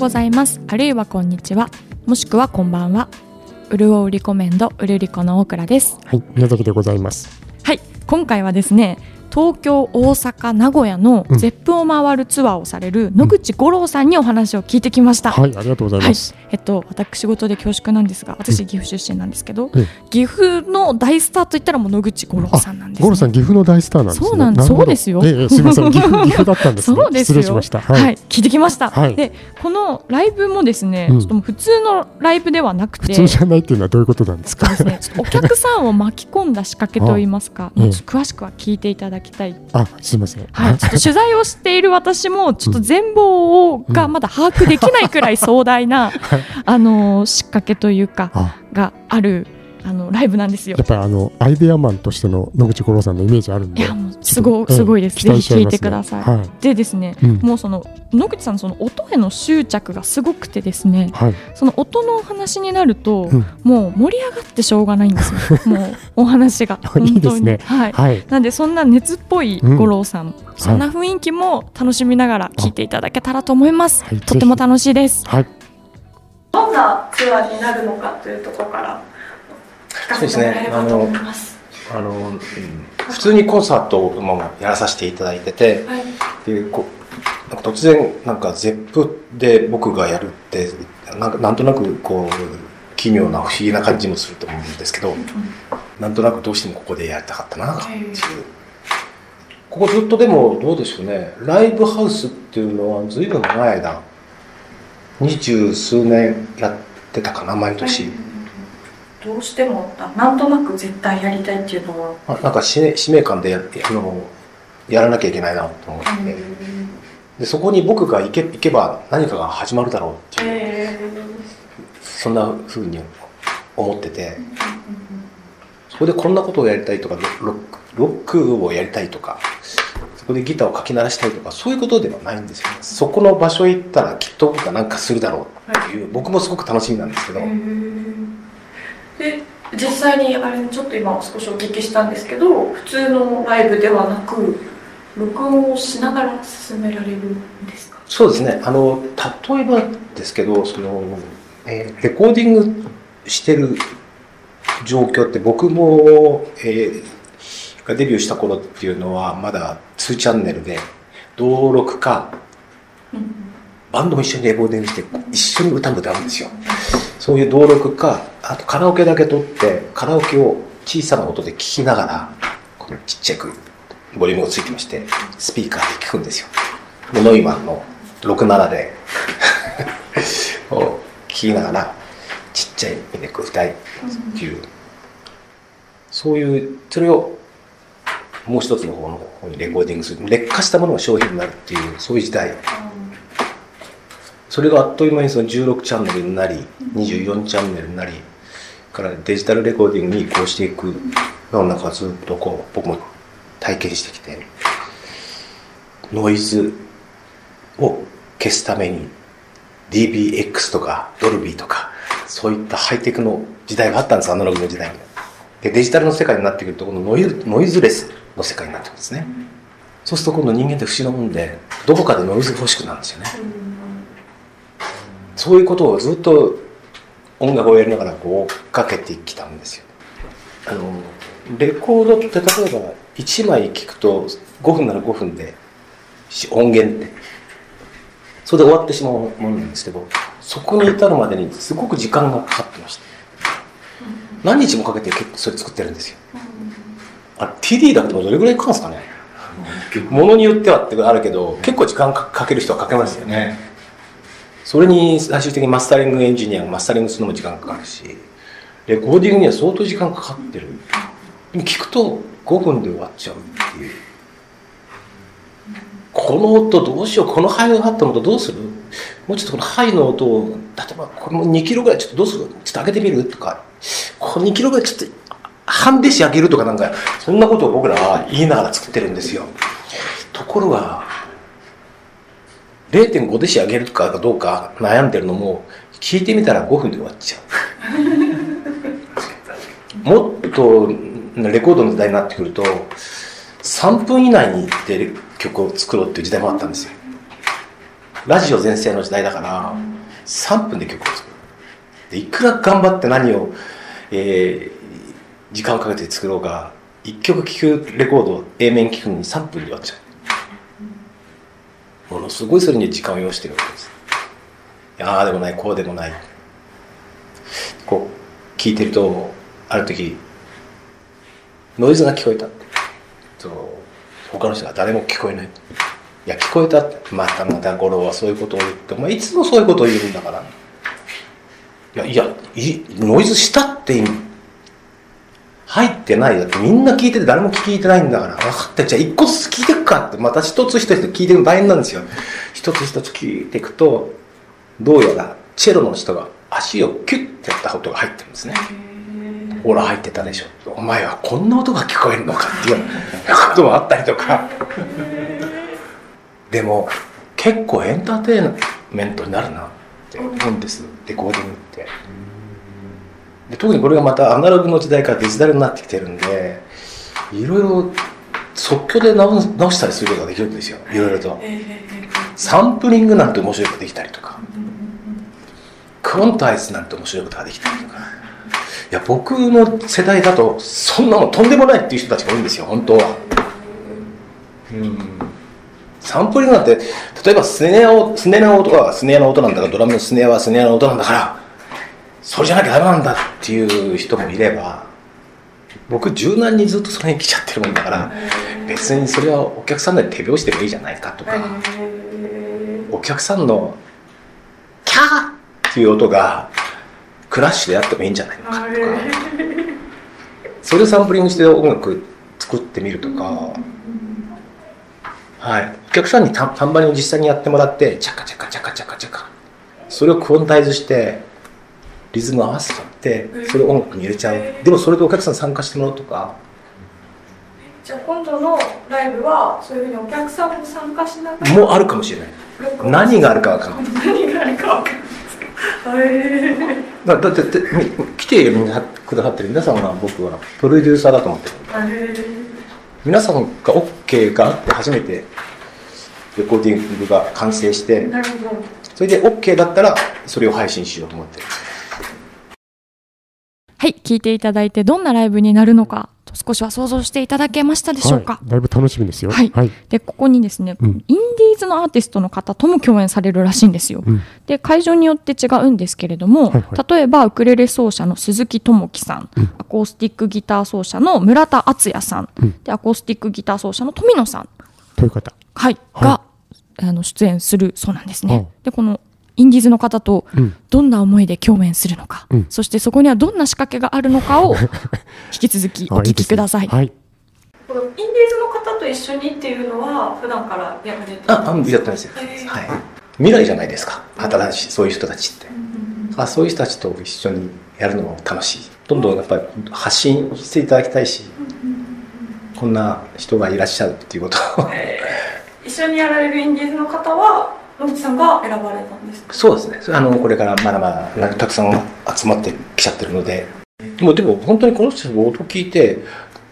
ございます。あるいはこんにちは。もしくはこんばんは。うるおうリコメンドうるりこの大倉です。はい、宮崎でございます。はい今回はですね東京大阪名古屋のうん。絶プを回るツアーをされる野口五郎さんにお話を聞いてきました、はい、ありがとうございます。えっと、私事で恐縮なんですが私岐阜出身なんですけど、え岐阜の大スターといったらもう野口五郎さんなんです、ね、五郎さん、岐阜の大スターなんですね。そうなんそうですよ。ええ、すみません、岐阜、岐阜だったんですね。そうですよ。失礼しました。は、はい。い。聞いてきました、はい。でこのライブもですね、うん。ちょっと普通のライブではなくて普通じゃないっていうのはどういうことなんですか？お客さんを巻き込んだ仕掛けといいますか、詳しくは聞いていただきたい、あ、すみません。はい、ちょっと取材をしている私も、ちょっと全貌をがまだ把握できないくらい壮大な、あの仕掛けというか、あ、があるあのライブなんですよや。っぱりあのアイデアマンとしての野口五郎さんのイメージあるんで。いやもうすごすごいです。期ぜひ聞いてください。はい。でですね、うんもうその野口さんのその音への執着がすごくてですね、はい。その音のお話になると、うんもう盛り上がってしょうがないんですよ。もうお話が本当にいいですねはい。はい。なんでそんな熱っぽいうん五郎さん、そんな雰囲気も楽しみながら聞いていただけたらと思います。はいとっても楽しいです。はい。どんなツアーになるのかというところから聞かせてもらえればと思います。あの、うん普通にコンサートをまあやらさせていただいててはい。でこうなんか突然なんか ZEP で僕がやるってなんかなんとなくこう奇妙な不思議な感じもすると思うんですけどなんとなくどうしてもここでやりたかったなっていう。ここずっとでもどうでしょうね。ライブハウスっていうのは随分長い間二十数年やってたかな毎年。どうしてもなんとなく絶対やりたいっていうのは。あなんか使命使命感でやあのやらなきゃいけないなと思って、でそこに僕が行け行けば何かが始まるだろうっていう、えそんなふうに思ってて、そこでこんなことをやりたいとかロックロックをやりたいとかそこでギターをかき鳴らしたいとかそういうことではないんですよね。そこの場所へ行ったらきっと僕が何かするだろうっていう、僕もすごく楽しみなんですけど、で実際にあれちょっと今少しお聞きしたんですけど普通のライブではなく録音をしながら進められるんですか？そうですね。あの、例えばですけど、その、えーレコーディングしてる状況って僕も、えーがデビューした頃っていうのはまだ2チャンネルで、同録か、バンドも一緒にレコーディングして一緒に歌も歌うんですよ。そういう同録か、あとカラオケだけ撮って、カラオケを小さな音で聞きながら、このちっちゃくボリュームがついてまして、スピーカーで聞くんですよ。でノイマンの67で を聞きながらちっちゃい目でこう歌いっていう、そういうそれをもう一つの方の方にレコーディングする。劣化したものが商品になるっていうそういう時代。それがあっという間にその16チャンネルになり24チャンネルになりからデジタルレコーディングに移行していくのをなんかずっとこう僕も体験してきてノイズを消すために DBX とかドルビーとかそういったハイテクの時代があったんですアナログの時代に。でデジタルの世界になってくるとこのノイズノイズレスの世界になってくるんですね。そうすると今度人間って不思議なもんでどこかでノイズが欲しくなるんですよね。そういうことをずっと音楽をやりながらこう追っかけてきたんですよ。あのレコードって例えば1枚聴くと5分なら5分でし音源って。それで終わってしまうものなんですけどそこに至るまでにすごく時間がかかってました何日もかけて結構それ作ってるんですよ。あ TD だけでもどれぐらいかかるんですかね。ものによってはってあるけど結構時間かかける人はかけますよね。それに最終的にマスタリングエンジニアがマスタリングするのも時間かかるしレコーディングには相当時間かかってる。でも聞くと5分で終わっちゃうっていう。この音どうしようこのハイハットの音どうする？もうちょっとこのハイの音を例えばこれも2キロぐらいちょっとどうする？ちょっと上げてみる？とか。この2キロぐらいちょっと半デシ上げるとかなんかそんなことを僕らは言いながら作ってるんですよ。ところが0.5デシ上げるかどうか悩んでるのも聞いてみたら5分で終わっちゃう。もっとレコードの時代になってくると3分以内にで曲を作ろうっていう時代もあったんですよ。ラジオ全盛の時代だから3分で曲を作る。でいくら頑張って何を、えー時間をかけて作ろうが1曲聴くレコードを A 面聴くのに3分で終わっちゃう。ものすごいそれに時間を要してるわけです。いやああでもないこうでもない。こう聞いてるとある時ノイズが聞こえたそう。他の人が誰も聞こえない。いや聞こえたってまたまた五郎はそういうことを言ってお前いつもそういうことを言うんだから。いやいやいノイズしたって意味入ってないだってみんな聞いてて誰も聞いてないんだから。分かったじゃあ一個ずつ聞いていくかって。また一つ一つ聞いていくの大変なんですよ。一つ一つ聞いていくとどうやらチェロの人が足をキュッてやった音が入ってるんですね。ほら入ってたでしょ。お前はこんな音が聞こえるのかっていう こともあったりとか。でも結構エンターテインメントになるなって思うんです。レコーディングって。で特にこれがまたアナログの時代からデジタルになってきてるんでいろいろ即興で直直したりすることができるんですよ。いろいろと。サンプリングなんて面白いことができたりとか。クオンタイズなんて面白いことができたりとかいや僕の世代だとそんなもんとんでもないっていう人たちが多いんですよ本当は。うん。サンプリングなんて例えばスネアをスネアの音はスネアの音なんだからドラムのスネアはスネアの音なんだからそれじゃなきゃダメなんだっていう人もいれば僕柔軟にずっとそれに来ちゃってるもんだから別にそれはお客さんで手拍子でもいいじゃないかとかお客さんのキャーっていう音がクラッシュであってもいいんじゃないのかとか。それをサンプリングして音楽作ってみるとか。はい。お客さんにタンバリンを実際にやってもらってチャカチャカチャカチャカチャカ。それをクオンタイズしてリズム合わせちゃってそれを音楽に入れちゃう。でもそれでお客さん参加してもらうとか。じゃあ今度のライブはそういうふうにお客さんも参加しながら。もうあるかもしれない。何があるか分かんない。何があるか分かんない だだってってみ来てくださってる皆さんは僕はプロデューサーだと思ってる。皆さんが OK があって初めてレコーディングが完成してなるほど。それで OK だったらそれを配信しようと思ってる。はい、聞いていただいてどんなライブになるのかと少しは想像していただけましたでしょうか？はい、だいぶ楽しみですよ。はいはい。でここにですね、うんインディーズのアーティストの方とも共演されるらしいんですよ。うんで会場によって違うんですけれども、はいは例えばウクレレ奏者の鈴木智樹さん、アコースティックギター奏者の村田敦也さん、うんでアコースティックギター奏者の富野さん、という方。はいはいがあの出演するそうなんですね。はいでこのインディーズの方とうん。どんな思いで共演するのか、うん。そしてそこにはどんな仕掛けがあるのかを 引き続きお聞きください。あですねこのインディーズの方と一緒にっていうのは普段からやられてるああやってないですよ、へー。はい、未来じゃないですか？新しいそういう人たちって。あそういう人たちと一緒にやるのも楽しい。どんどんやっぱり発信していただきたいしこんな人がいらっしゃるっていうことを。一緒にやられるインディーズの方は野口さんが選ばれたんですか？そうですね。あのこれからまだまだたくさん集まってきちゃってるので。でもでも本当にこの人たちの音を聞いて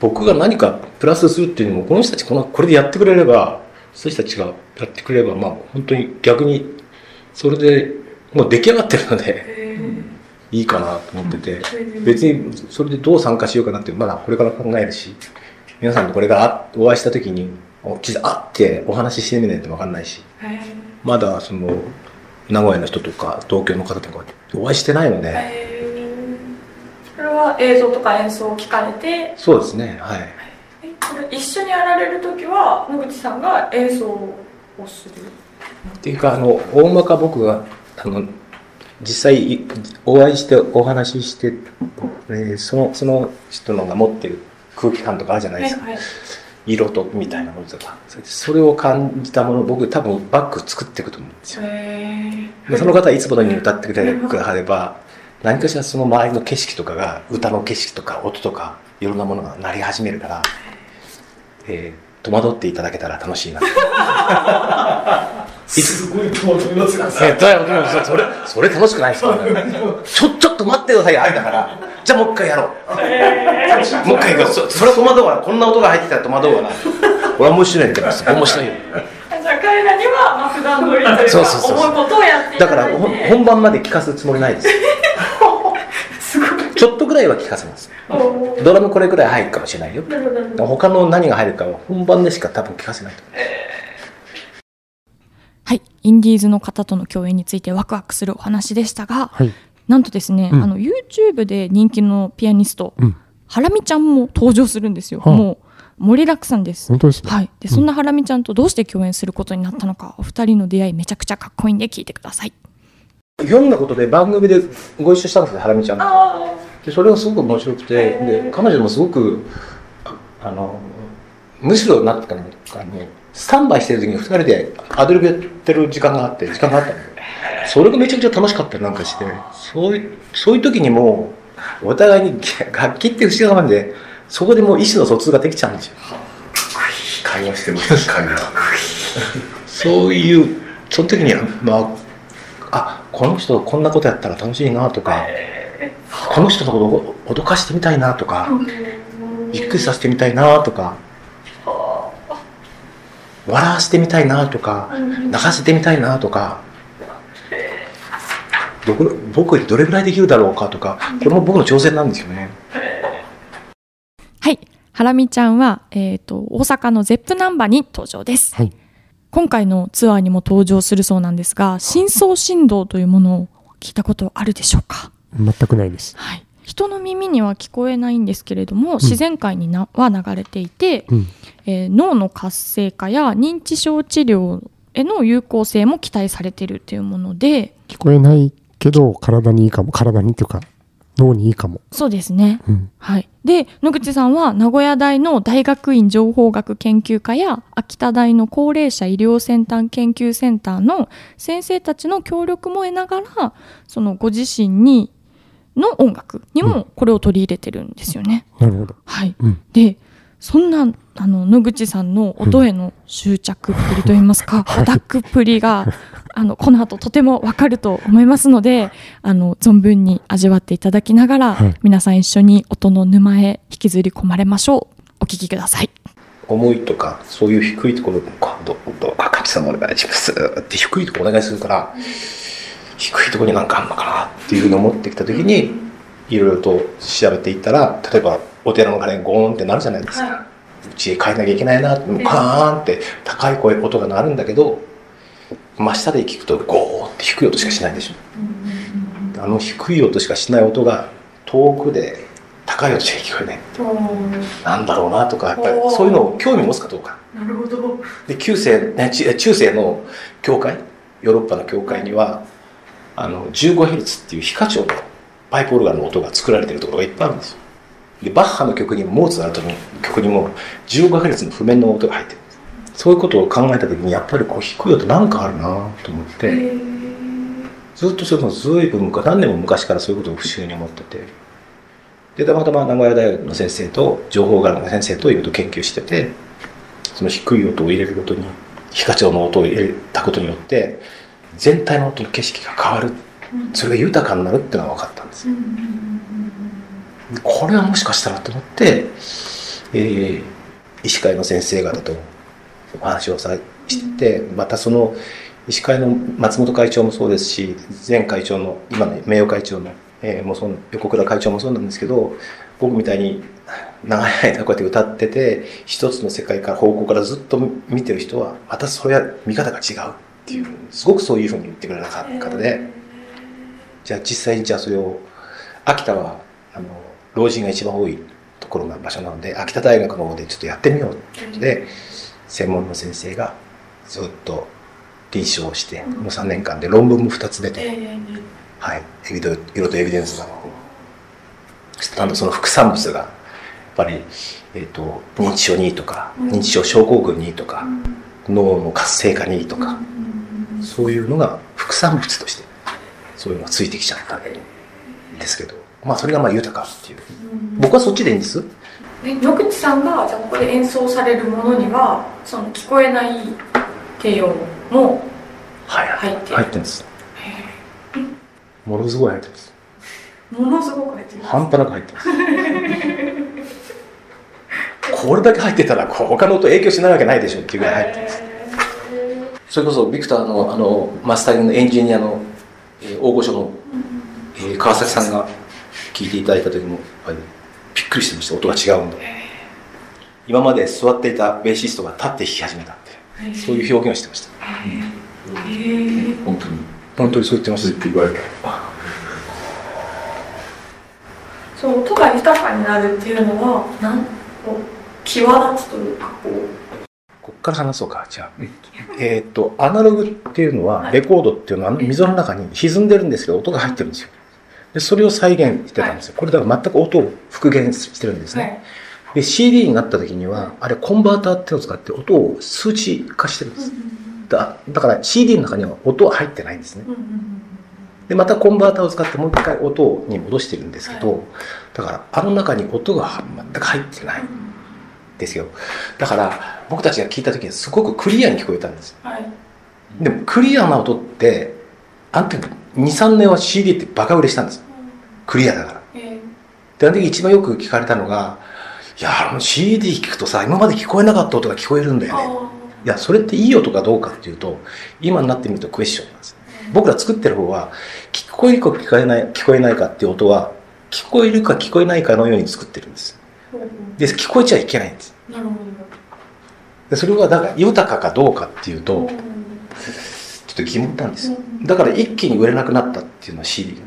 僕が何かプラスするっていうのもこの人たちこのこれでやってくれればそういう人たちがやってくれればまあ本当に逆にそれでもう出来上がってるのでへいいかなと思ってて。ー別にそれでどう参加しようかなってまだこれから考えるし皆さんとこれがあお会いした時にお実は会ってお話ししてみないと分かんないしまだその名古屋の人とか東京の方とかお会いしてないので、へー。それは映像とか演奏を聞かれて？そうですねはい。えこれ一緒にやられる時は野口さんが演奏をする？っていうかあの大まか僕があの実際いお会いしてお話しして、えーそのその人のが持ってる空気感とかあるじゃないですか、はい色とみたいなものとかそれを感じたものを僕多分バッグ作っていくと思うんですよ。へでその方はいつものように歌ってくれくだされば何かしらその周りの景色とかが歌の景色とか音とかいろんなものが鳴り始めるから、えー戸惑っていただけたら楽しいな すごい戸惑いますよえだよでもそそれそれ楽しくないですか ちょちょっと待ってくださいあれだから。じゃあもう一回やろう。もう一回やろうそそれは戸惑うわなこんな音が入ってきたら戸惑うわな。俺は面白いんだけど面白いよ。じゃあ彼らには、まあ、普段段取りというかそうそうそう。思うことをやっていただから本番まで聞かすつもりないです。すごい。ちょっとぐらいは聞かせます。ドラムこれぐらい入るかもしれないよ。他の何が入るかは本番でしか多分聞かせないと思うはい、インディーズの方との共演についてワクワクするお話でしたが、はい。なんとですね、うんあの YouTube で人気のピアニスト、うん。ハラミちゃんも登場するんですよ。はあもう盛りだくさんです。本当ですね。はい、でそんなハラミちゃんとどうして共演することになったのか、お二人の出会いめちゃくちゃかっこいいんで聞いてください。ひょんなことで番組でご一緒したんですよハラミちゃんでそれがすごく面白くてで彼女もすごくあのむしろなんてかねスタンバイしてる時に2人でアドリブやってる時間があって時間があったんそれがめちゃくちゃ楽しかったりなんかして。そういうそういう時にもうお互いに楽器って不思議なもんでそこでもう意思の疎通ができちゃうんですよ。会話してます。会話そういうその時にはまああこの人こんなことやったら楽しいなとかこの人のことを脅かしてみたいなとかびっくりさせてみたいなとか笑わせてみたいなとか泣かせてみたいなとかどこ僕にどれぐらいできるだろうかとかこれも僕の挑戦なんですよねはい、ハラミちゃんは、えー、と大阪のゼップナンバーに登場です。はい。今回のツアーにも登場するそうなんですが、深層振動というものを聞いたことあるでしょうか？全くないです。はい、人の耳には聞こえないんですけれども、自然界になは流れていて、うん。えー脳の活性化や認知症治療への有効性も期待されているというもので聞こえないけど、体にいいかも。体にっていうか、脳にいいかも。そうですね。うん。はい、で野口さんは名古屋大の大学院情報学研究科や秋田大の高齢者医療先端研究センターの先生たちの協力も得ながらそのご自身にの音楽にもこれを取り入れてるんですよね。なるほど。はい、うん。でそんなあの野口さんの音への執着っぷりといいますか、オタクっぷりが あのこの後とてもわかると思いますのであの存分に味わっていただきながら、はい。皆さん一緒に音の沼へ引きずり込まれましょう。お聞きください。思いとかそういう低いところで今度どうか神様お願いします。って低いところお願いするから低いところに何かあるのかなっていうふうに思ってきた時にいろいろと調べていったら例えばお寺の鐘がゴーンってなるじゃないですか、はうちへ帰んなきゃいけないなってカーンって高い声音が鳴るんだけど真下で聞くとゴーンって低い音しかしないでしょ。あの低い音しかしない音が遠くで高い音しか聞こえない。なんだろうなとかやっぱりそういうのを興味持つかどうか。なるほど。で中世中世の教会？ヨーロッパの教会にはあの 15Hz っていう非課長のパイプオルガンの音が作られてるところがいっぱいあるんですよ。でバッハの曲にもモーツァルトの曲にも 15Hz の譜面の音が入ってる。んですそういうことを考えた時にやっぱりこう低い音なんかあるなと思って、ずっとそれもずいぶん昔何年も昔からそういうことを不思議に思ってて。でたまたま名古屋大学の先生と情報学の先生ということ研究しててその低い音を入れることに非課長の音を入れたことによって全体の景色が変わる。それが豊かになるっていうのが分かったんです。これはもしかしたらと思って、えー医師会の先生方とお話をさしてまたその医師会の松本会長もそうですし前会長の今の名誉会長の、えーもうその横倉会長もそうなんですけど僕みたいに長い間こうやって歌ってて一つの世界から方向からずっと見てる人はまたそれは見方が違うっていうすごくそういうふうに言ってくれた方で。じゃあ実際にじゃあそれを秋田はあの老人が一番多いところの場所なので秋田大学の方でちょっとやってみようってことで専門の先生がずっと臨床してうん。もう3年間で論文も2つ出て、えーはい、エビド色とエビデンスがあのその副産物がやっぱり、えー、と認知症にいいとか、うん。認知症症候群にいいとか、脳の活性化にいいとか、そういうのが副産物としてそういうのがついてきちゃったんですけどまあそれがまあ豊かっていう。僕はそっちでいいんです。で野口さんがじゃあここで演奏されるものにはその聞こえない低音もはい入ってる。入ってるんですものすごい入ってるんです。ものすごく入ってる半端なく入ってます。これだけ入ってたら他の音影響しないわけないでしょっていうぐらい入ってますそそれこそビクターのあのマスタリングのエンジニアの、えー大御所の、えー川崎さんが聞いていただいた時もやっぱりびっくりしてました。音が違うんで。今まで座っていたベーシストが立って弾き始めたってそういう表現をしてました。本当に。本当にそう言ってましそう言って言われた。そう音が豊かになるっていうのはなんこう際立つというかこうこっから話そうかじゃあ。えーっとアナログっていうのはレコードっていうのは溝の中に沈んでるんですけど音が入ってるんですよ。でそれを再現してたんですよ。これだから全く音を復元してるんですね、はい。で CD になった時にはあれコンバーターっていうのを使って音を数値化してるんです。だだから CD の中には音は入ってないんですね。でまたコンバーターを使ってもう一回音に戻してるんですけど、だからあの中に音が全く入ってない。んですよ。だから僕たちが聞いた時にすごくクリアに聞こえたんです。はい。でもクリアな音ってあの時23年は CD ってバカ売れしたんです。クリアだから。えーであの時一番よく聞かれたのが「いやあの CD 聞くとさ今まで聞こえなかった音が聞こえるんだよね」あいやそれっていい音かどうかっていうと今になってみるとクエスチョンなんです。僕ら作ってる方は聞こえるか聞こえない聞こえないかっていう音は聞こえるか聞こえないかのように作ってるんです。ーで聞こえちゃいけないんです。なるほでそれはだから豊かかどうかっていうとどちょっと疑問なんですよ。うん。だから一気に売れなくなったっていうのは CD がね。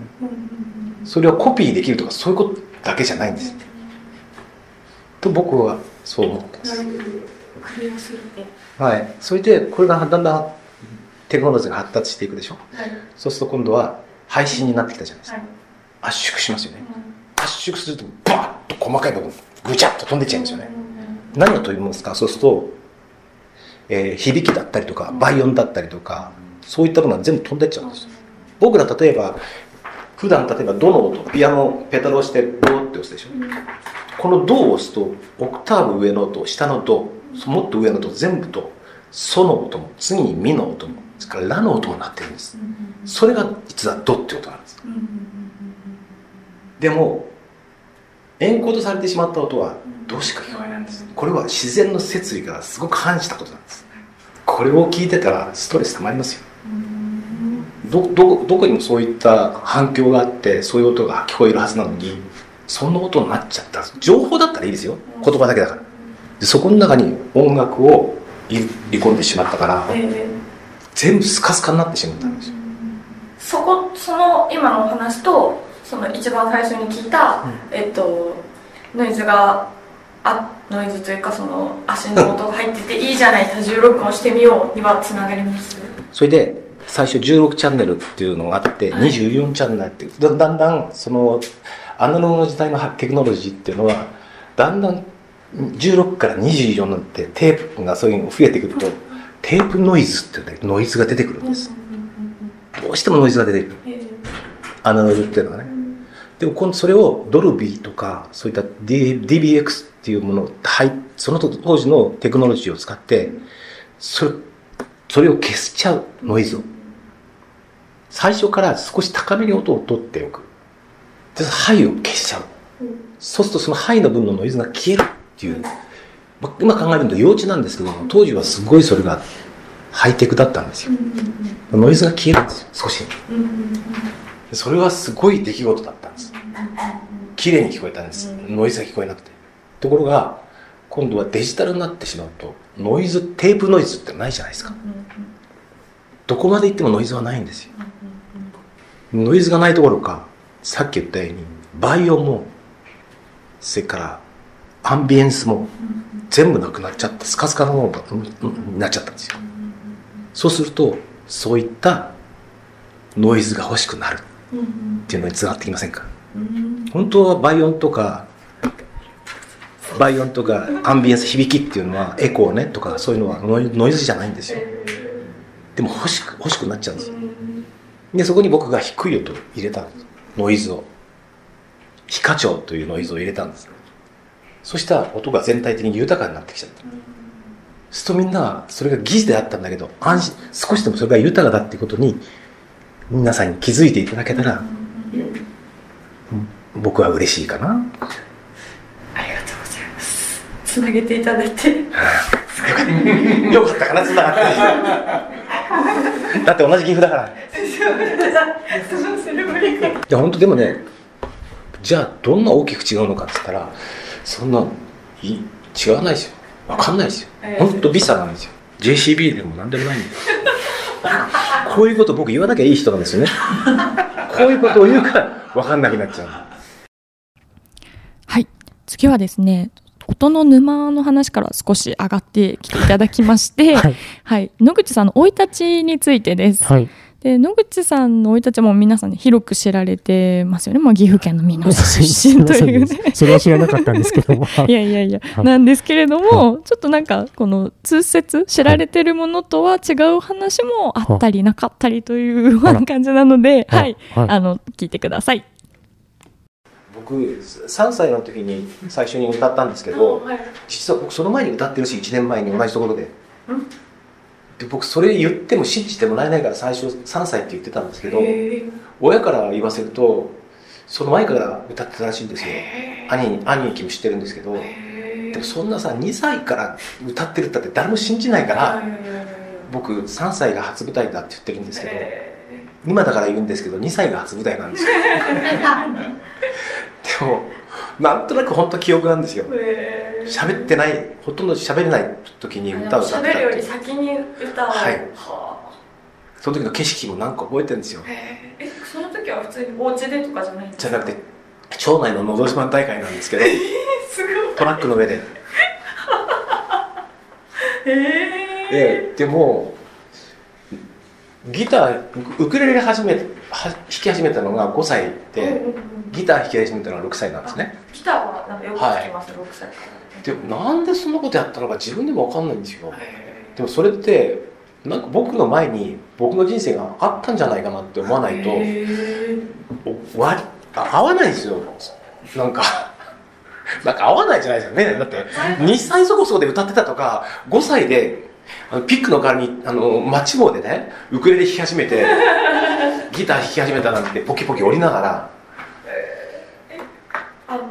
それをコピーできるとかそういうことだけじゃないんですと僕はそう思ってます。はい。それでこれがだんだんテクノロジーが発達していくでしょ。はい。そうすると今度は配信になってきたじゃないですか。はい。圧縮しますよね。圧縮するとバーッと細かい部分ぐちゃっと飛んでっちゃいますよね。何を飛びますか？そうすると、えー響きだったりとか倍音だったりとかそういったものは全部飛んでっちゃうんですよ。僕ら例えば普段例えばドの音ピアノペダルをしてドって押すでしょ？このドを押すとオクターブ上の音下のドもっと上の音全部とソの音も次にミの音もそれからラの音もなってるんです。それが実はドって音なんです。でもエンコードされてしまった音はドしか聞こえないんです。これは自然の摂理からすごく反したことなんです。これを聞いてたらストレスたまりますよ。どどどこにもそういった反響があってそういう音が聞こえるはずなのにそんな音になっちゃった。情報だったらいいですよ。言葉だけだから。でそこの中に音楽を入り込んでしまったからえー全部スカスカになってしまったんですよ。そこその今のお話とその一番最初に聞いた、えっとノイズがあノイズというかその足の音が入ってていいじゃない多重録音してみようにはつながります。それで最初16チャンネルっていうのがあってはい。24チャンネルってだだんだんそのアナログの時代のテクノロジーっていうのはだんだん16から24になってテープがそういうのが増えてくるとテープノイズっていうねノイズが出てくるんです。どうしてもノイズが出てくる。えーアナログっていうのはねでも今度それをドルビーとかそういった D- DBX っていうものをはいその当時のテクノロジーを使ってそれそれを消しちゃうノイズを。最初から少し高めに音を取っておく。でハイを消しちゃう。そうするとそのハイの分のノイズが消えるっていう。まあ今考えると幼稚なんですけども当時はすごいそれがハイテクだったんですよ。ノイズが消えるんですよ少し。それはすごい出来事だったんです綺麗に聞こえたんです。ノイズが聞こえなくて。ところが今度はデジタルになってしまうとノイズテープノイズってないじゃないですか。どこまで行ってもノイズはないんですよ。ノイズがないところかさっき言ったようにバイオンもそれからアンビエンスも全部なくなっちゃってスカスカのものがになっちゃったんですよ。そうするとそういったノイズが欲しくなる。っていうのにつながってきませんか？本当はバイオンとかバイオンとかアンビエンス響きっていうのはエコーねとかそういうのはノイズじゃないんですよ。でも欲しく欲しくなっちゃうんですよ。でそこに僕が低い音を入れたんです。ノイズを。非可聴というノイズを入れたんです。そしたら音が全体的に豊かになってきちゃった。するとみんなそれが疑似であったんだけど安心少しでもそれが豊かだっていうことに皆さんに気づいていただけたら、僕は嬉しいかなありがとうございますつなげていただいて よかったかなつながってだって同じ岐阜だから。いや、本当でもね、じゃあどんな大きく違うのかって言ったら、そんない違わないですよ。わかんないですよ。本当ビザなんですよ。JCB でも何でもないんですよ。こういうこと僕言わなきゃいい人なんですよね。こういうことを言うから分かんなくなっちゃう。はい次はですね音の沼の話から少し上がってきていただきまして、はい。はい、野口さんの生い立ちについてです。はい。で野口さんの生い立ちも皆さん、ね、広く知られてますよね、まあ、岐阜県の美濃市出身というね。それは知らなかったんですけども。は いいやいやいや、はいなんですけれども、ちょっとなんかこの通説知られてるものとは違う話もあったりなかったりという 感じなので、はいあの聞いてください。僕、3歳の時に最初に歌ったんですけど、実は僕その前に歌ってるし1年前に同じところで,、で僕それ言っても信じてもらえないから最初3歳って言ってたんですけど親から言わせるとその前から歌ってたらしいんですよ。兄に兄貴も知ってるんですけど。でもそんなさ2歳から歌ってるったって誰も信じないから僕3歳が初舞台だって言ってるんですけど今だから言うんですけど2歳が初舞台なんですよ でもなんとなく本当記憶なんですよ。喋ってないほとんど喋れない時に歌を歌ってた喋るより先に歌を。はい。はその時の景色もなんか覚えてるんですよ。ええその時は普通にお家でとかじゃないんですか？じゃなくて町内ののど自慢大会なんですけど。すごい。トラックの上で。へえででもギターウクレレ始めは弾き始めたのが5歳でギター弾き始めたのが6歳なんですね。ギターはなんかよく聞きます、6歳か。らでもなんでそんなことやったのか自分でも分かんないんですよ。へでもそれってなんか僕の前に僕の人生があったんじゃないかなって思わないとわあ合わないんですよ。なんか なんか合わないじゃないですよね。だって2歳そこそこで歌ってたとか5歳であのピックの代わりにあのマッチ棒でねウクレレ弾き始めて ギター弾き始めたなんてポキポキ折りながら。あの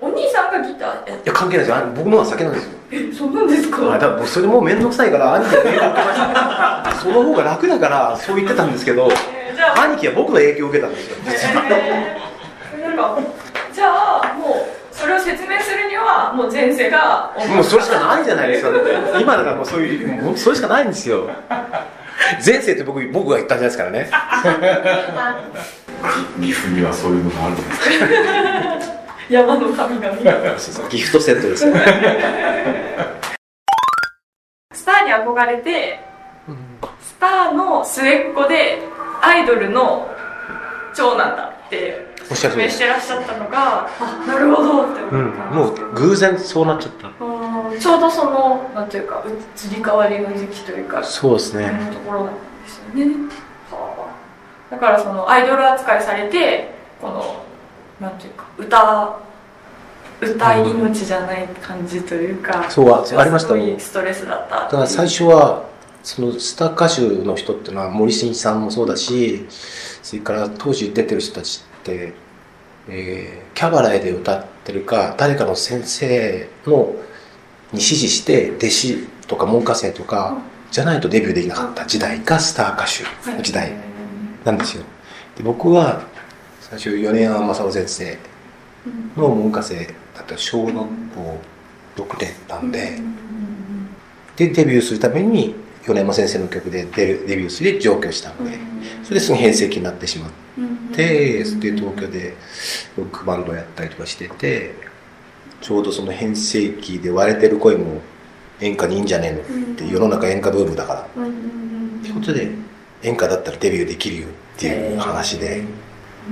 お兄さんがギターやっいや関係ないですよ。あ僕の方が先なんですよ。えそうなんですか？あだかそれもう面倒くさいから兄貴の影響を受けました。その方が楽だからそう言ってたんですけどえーじゃあ兄貴は僕の影響を受けたんですよ。えーなんかじゃあもうそれを説明するにはもう前世がもうそれしかないじゃないですか。今だからもうそういうもうそれしかないんですよ前世って僕僕が言ったんじゃないですからね。岐阜にはそういうのがあるんですか山の神々ギフトセットですよ。スターに憧れてスターの末っ子でアイドルの長男だっておっしゃる通り。です説明してらっしゃったのがあなるほどってうん思った、もう偶然そうなっちゃった。うんちょうどそのなんていうか移り変わりの時期というかそうですね。のところなんですよね、はあ、だからそのアイドル扱いされてこのなんていうか歌歌い命じゃない感じというか、そうあありました。すごもんいストレスだっただから最初はそのスター歌手の人っていうのは森進一さんもそうだしそれから当時出てる人たちえーキャバレーで歌ってるか誰かの先生のに指示して弟子とか門下生とかじゃないとデビューできなかった時代がスター歌手の時代。なんですよ。で僕は最初米山正夫先生の門下生だった小学校6年なんで、でデビューするために米山先生の曲でデビデビューする上京したのでそれですぐ変声期になってしまってで東京でロックバンドやったりとかしててちょうどその変声期で割れてる声も演歌にいいんじゃねえのって世の中演歌ブームだから。ということで演歌だったらデビューできるよっていう話で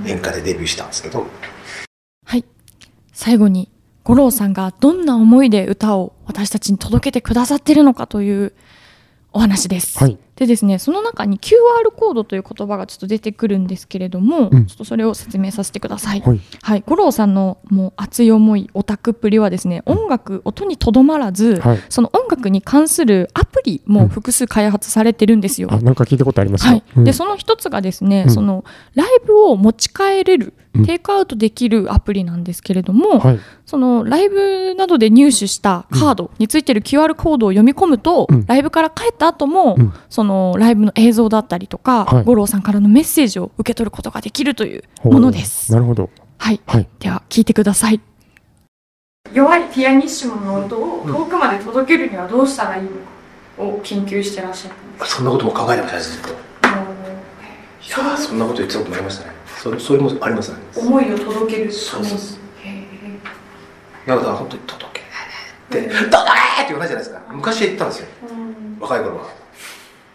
演歌でデビューしたんですけど。はい。最後に五郎さんがどんな思いで歌を私たちに届けてくださっているのかというお話です。はいでですねその中に QR コードという言葉がちょっと出てくるんですけれども、うんちょっとそれを説明させてください。はい。はい、五郎さんのもう熱い思いオタクっぷりはですね音楽音にとどまらず、はい。その音楽に関するアプリも複数開発されてるんですよ。あ、なんか聞いたことありますはいよ。うんでその一つがですね、うんそのライブを持ち帰れるうんテイクアウトできるアプリなんですけれども、はい。そのライブなどで入手したカードについてる QR コードを読み込むと、うんライブから帰った後も、うんそのライブの映像だったりとか、はい五郎さんからのメッセージを受け取ることができるというものです。なるほど。はい、はい。では聞いてください。弱いピアニッシモの音を遠くまで届けるにはどうしたらいいの？かを研究してらっしゃるんですそんなことも考えてましたねずっといやーそんなこと言ってたこともありましたね。そそれもありますね。思いを届けるそうそうそう。へー。いやだから本当に届け。って「届け!」って言わないじゃないですか。昔は言ったんですよ。うん。若い頃は「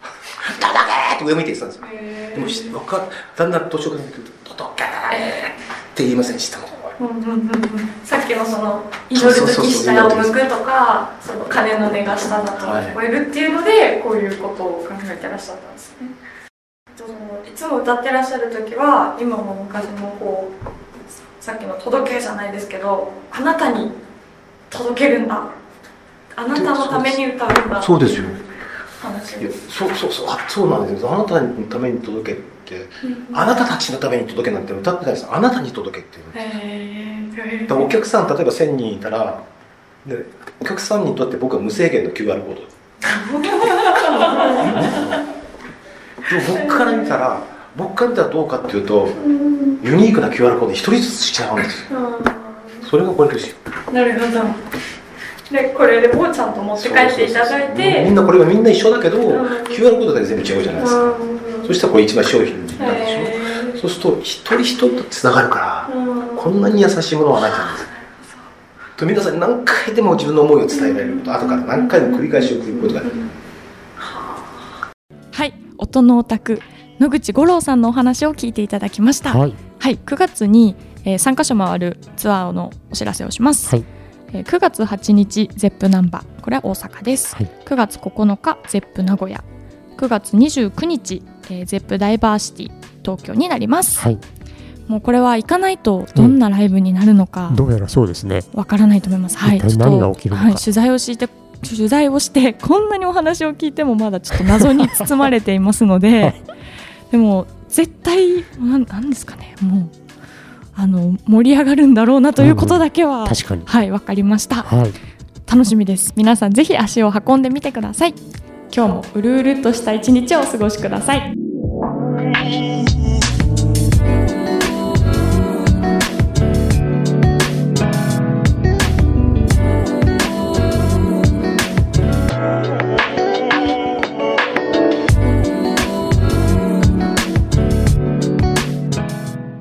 届け!」って上向いて言ってたんですよ。でもかだんだん年を重ねてくると「届け!」って言いませんでしたもん。うんうんうん。うんさっきのその祈る時下を向くとかその鐘の音が下だと聞こえるっていうのでこういうことを考えてらっしゃったんですね。いつも歌ってらっしゃる時は今も昔もこうさっきの「届け」じゃないですけどあなたに届けるんだ。あなたのために歌うんだそうですよいそうそうそうあそうなんですよ。あなたのために届けってあなたたちのために届けなんて歌ってないです。あなたに届けっていう。へだお客さん例えば1000人いたらでお客さんにとって僕は無制限の QR コード でも僕から見たら僕から見たらどうかっていうとユニークな QR コード一人ずつしちゃうんですよ。それがこれですよ。なるほど。でこれでもうちゃんと持って帰っていただいて。みんなこれはみんな一緒だけど、ん。QR コードだけ全部違うじゃないですか、うん。そしたらこれ一番商品になるでしょ、へー。そうすると一人一人とつながるから、うん。こんなに優しいものはないじゃないですか。と皆さんに何回でも自分の思いを伝えられること後から何回も繰り返し送ることができる。はい、音のオタク野口五郎さんのお話を聞いていただきました。はい、はい。9月に、えー、3カ所回るツアーのお知らせをします。はいえー9月8日ゼップナンバーこれは大阪です。はい9月9日ゼップ名古屋、9月29日、えー、ゼップダイバーシティ東京になります。はい。もうこれは行かないとどんなライブになるのかどうやらそうですね。わからないと思います。はい、何が起きるのかはい、取材をして取材をして こんなにお話を聞いてもまだちょっと謎に包まれていますので、でも絶対なんですかねもうあの盛り上がるんだろうなということだけは、確かに。はいわかりました。はい。楽しみです。皆さんぜひ足を運んでみてください。今日もうるうるっとした一日をお過ごしください。